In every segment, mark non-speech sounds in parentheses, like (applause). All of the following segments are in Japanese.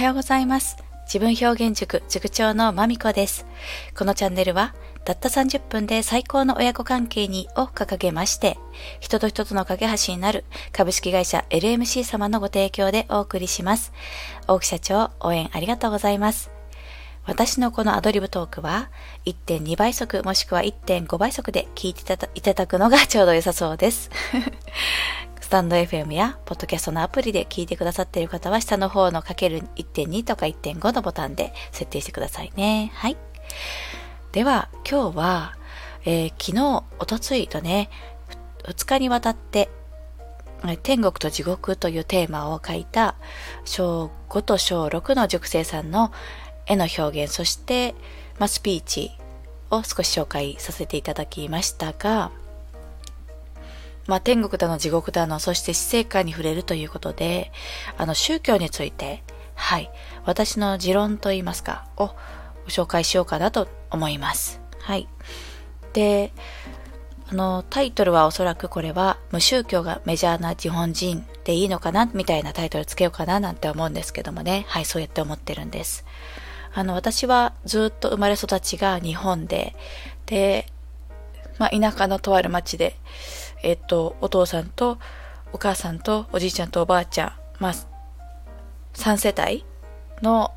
はようございます。自分表現塾塾長のまみこです。このチャンネルは、たった30分で最高の親子関係にを掲げまして、人と人との架け橋になる株式会社 LMC 様のご提供でお送りします。大木社長、応援ありがとうございます。私のこのアドリブトークは1.2倍速もしくは1.5倍速で聞いていただくのがちょうど良さそうです。スタンド FM やポッドキャストのアプリで聞いてくださっている方は下の方のかける1.2とか1.5のボタンで設定してくださいね。はい。では今日は、えー、昨日、おとついとね、2日にわたって天国と地獄というテーマを書いた小5と小6の塾生さんの絵の表現、そして、まあ、スピーチを少し紹介させていただきましたが、まあ、天国だの地獄だの、そして死生観に触れるということで、あの、宗教について、はい、私の持論といいますか、をご紹介しようかなと思います。はい。で、あの、タイトルはおそらくこれは、無宗教がメジャーな日本人でいいのかなみたいなタイトルつけようかななんて思うんですけどもね。はい、そうやって思ってるんです。あの、私はずっと生まれ育ちが日本で、で、まあ、田舎のとある町で、えっと、お父さんとお母さんとおじいちゃんとおばあちゃん、まあ、3世帯の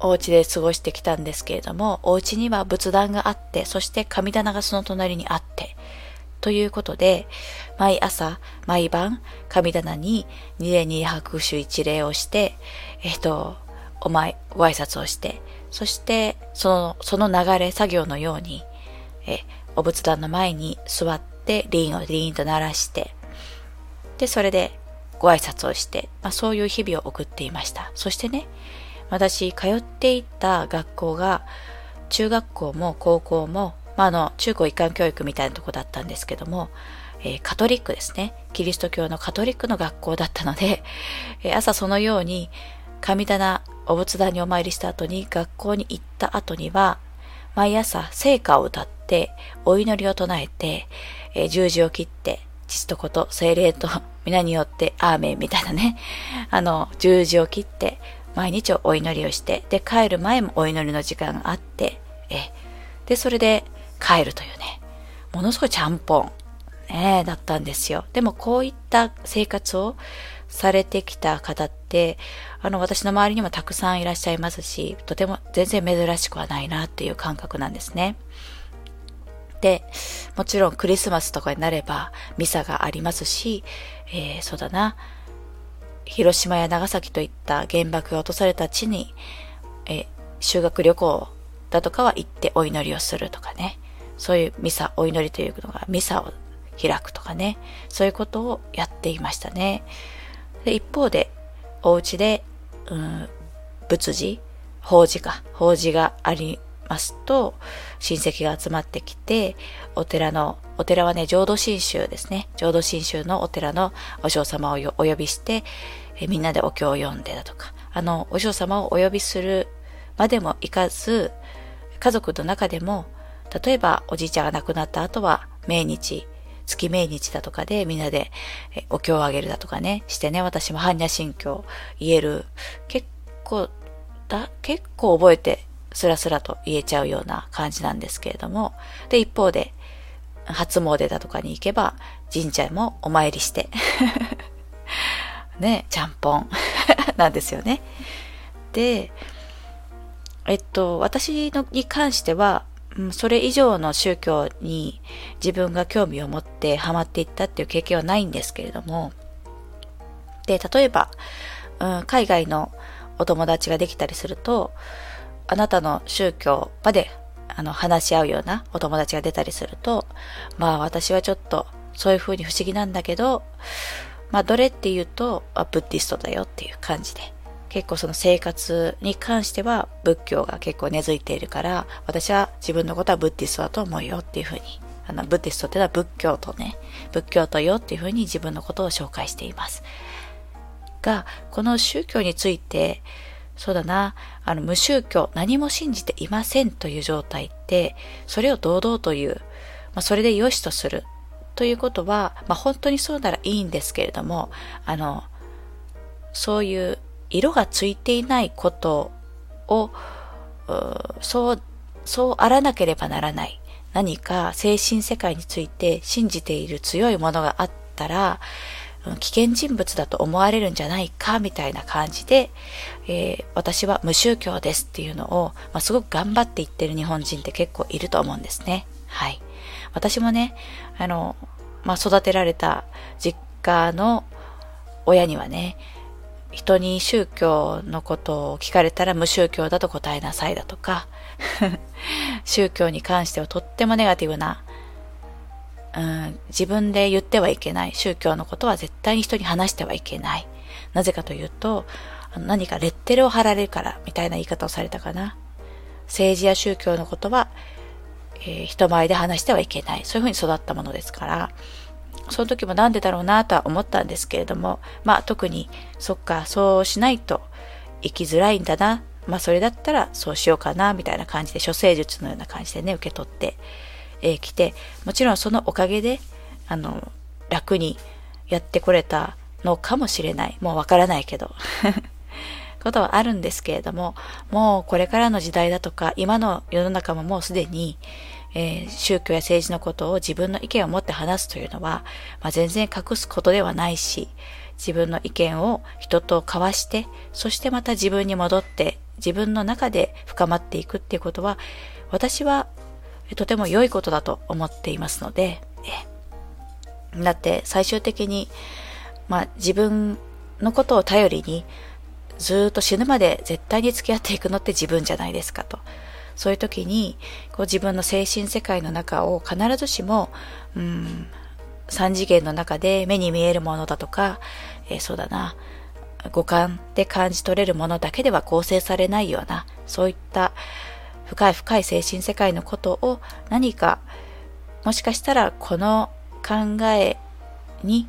お家で過ごしてきたんですけれども、お家には仏壇があって、そして神棚がその隣にあって、ということで、毎朝、毎晩、神棚に二礼二拍手一礼をして、えっと、お前、ご挨拶をして、そして、その、その流れ作業のように、え、お仏壇の前に座って、リンをリンと鳴らして、で、それでご挨拶をして、まあ、そういう日々を送っていました。そしてね、私、通っていた学校が、中学校も高校も、まあ、あの、中高一貫教育みたいなとこだったんですけども、えー、カトリックですね。キリスト教のカトリックの学校だったので、(laughs) えー、朝そのように神棚、お仏壇にお参りした後に学校に行った後には、毎朝聖歌を歌って、お祈りを唱えて、えー、十字を切って、父と子と精霊と (laughs) 皆によってアーメンみたいなね、(laughs) あの、十字を切って、毎日お祈りをして、で、帰る前もお祈りの時間があって、え、で、それで帰るというね、ものすごいちゃんぽん、ね、だったんですよ。でもこういった生活をされてきた方って、あの、私の周りにもたくさんいらっしゃいますし、とても全然珍しくはないなっていう感覚なんですね。で、もちろんクリスマスとかになればミサがありますし、えー、そうだな、広島や長崎といった原爆が落とされた地に、えー、修学旅行だとかは行ってお祈りをするとかね、そういうミサ、お祈りというのがミサを開くとかね、そういうことをやっていましたね。で一方で、お家で、うん、仏事、法事か、法事がありますと、親戚が集まってきて、お寺の、お寺はね、浄土真宗ですね。浄土真宗のお寺のお嬢様をお呼びして、えみんなでお経を読んでだとか、あの、お嬢様をお呼びするまでもいかず、家族の中でも、例えばおじいちゃんが亡くなった後は、命日、月命日だとかでみんなでお経をあげるだとかね、してね、私も般若心経言える。結構、だ、結構覚えてスラスラと言えちゃうような感じなんですけれども、で、一方で、初詣だとかに行けば、神社もお参りして (laughs) ね、ちゃんぽん (laughs) なんですよね。で、えっと、私のに関しては、それ以上の宗教に自分が興味を持ってハマっていったっていう経験はないんですけれども、で、例えば、うん、海外のお友達ができたりすると、あなたの宗教まであの話し合うようなお友達が出たりすると、まあ私はちょっとそういう風に不思議なんだけど、まあどれっていうと、あブッディストだよっていう感じで。結構その生活に関しては仏教が結構根付いているから、私は自分のことはブッディストだと思うよっていう風に、あの、ブッディストってのは仏教とね、仏教とよっていう風に自分のことを紹介しています。が、この宗教について、そうだな、あの、無宗教、何も信じていませんという状態って、それを堂々という、まあ、それで良しとするということは、まあ、本当にそうならいいんですけれども、あの、そういう色がついていないことを、そう、そうあらなければならない。何か精神世界について信じている強いものがあったら、危険人物だと思われるんじゃないかみたいな感じで、えー、私は無宗教ですっていうのを、まあ、すごく頑張って言ってる日本人って結構いると思うんですね。はい。私もね、あの、まあ、育てられた実家の親にはね、人に宗教のことを聞かれたら無宗教だと答えなさいだとか、(laughs) 宗教に関してはとってもネガティブな、うん、自分で言ってはいけない。宗教のことは絶対に人に話してはいけない。なぜかというと、何かレッテルを貼られるからみたいな言い方をされたかな。政治や宗教のことは、えー、人前で話してはいけない。そういうふうに育ったものですから、その時もなんでだろうなとは思ったんですけれども、まあ特に、そっか、そうしないと生きづらいんだな。まあそれだったらそうしようかな、みたいな感じで、処世術のような感じでね、受け取って、えー、て、もちろんそのおかげで、あの、楽にやってこれたのかもしれない。もうわからないけど。(laughs) ことはあるんですけれども、もうこれからの時代だとか、今の世の中ももうすでに、えー、宗教や政治のことを自分の意見を持って話すというのは、まあ、全然隠すことではないし、自分の意見を人と交わして、そしてまた自分に戻って、自分の中で深まっていくっていうことは、私はとても良いことだと思っていますので、だって最終的に、まあ自分のことを頼りにずっと死ぬまで絶対に付き合っていくのって自分じゃないですかと。そういう時に、こう自分の精神世界の中を必ずしも、うん、三次元の中で目に見えるものだとか、えー、そうだな、五感で感じ取れるものだけでは構成されないような、そういった深い深い精神世界のことを何か、もしかしたらこの考えに、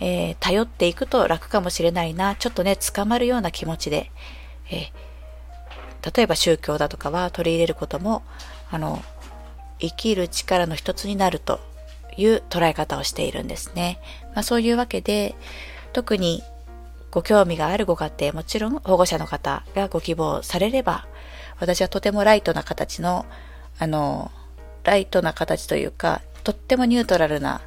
えー、頼っていくと楽かもしれないな、ちょっとね、捕まるような気持ちで、えー、例えば宗教だとかは取り入れることも、あの、生きる力の一つになるという捉え方をしているんですね。まあそういうわけで、特にご興味があるご家庭、もちろん保護者の方がご希望されれば、私はとてもライトな形の、あの、ライトな形というか、とってもニュートラルな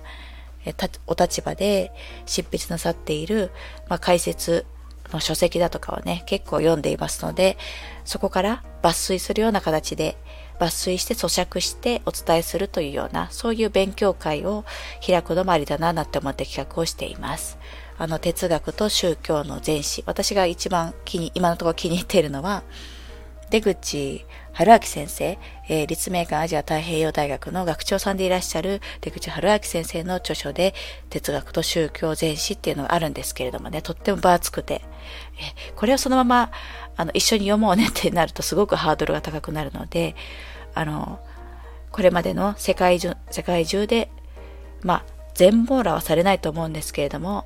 お立場で執筆なさっている、まあ、解説の書籍だとかをね、結構読んでいますので、そこから抜粋するような形で、抜粋して咀嚼してお伝えするというような、そういう勉強会を開くのもありだな、なんて思って企画をしています。あの、哲学と宗教の前史。私が一番気に、今のところ気に入っているのは、出口春明先生、えー、立命館アジア太平洋大学の学長さんでいらっしゃる出口春明先生の著書で哲学と宗教全史っていうのがあるんですけれどもね、とっても分厚くて、えこれをそのままあの一緒に読もうねってなるとすごくハードルが高くなるので、あの、これまでの世界中世界中で、まあ、全網羅はされないと思うんですけれども、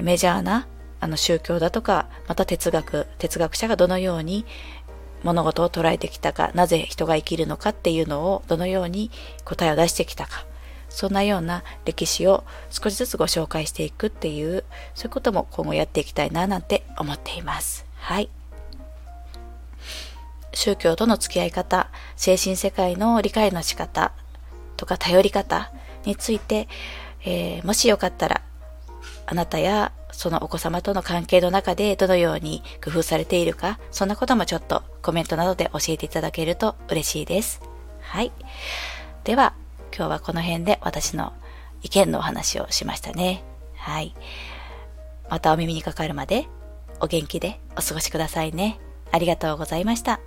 メジャーなあの宗教だとか、また哲学、哲学者がどのように物事を捉えてきたか、なぜ人が生きるのかっていうのをどのように答えを出してきたか、そんなような歴史を少しずつご紹介していくっていう、そういうことも今後やっていきたいななんて思っています。はい。宗教との付き合い方、精神世界の理解の仕方とか頼り方について、えー、もしよかったら、あなたやそのお子様との関係の中でどのように工夫されているか、そんなこともちょっとコメントなどで教えていただけると嬉しいです。はい。では、今日はこの辺で私の意見のお話をしましたね。はい。またお耳にかかるまでお元気でお過ごしくださいね。ありがとうございました。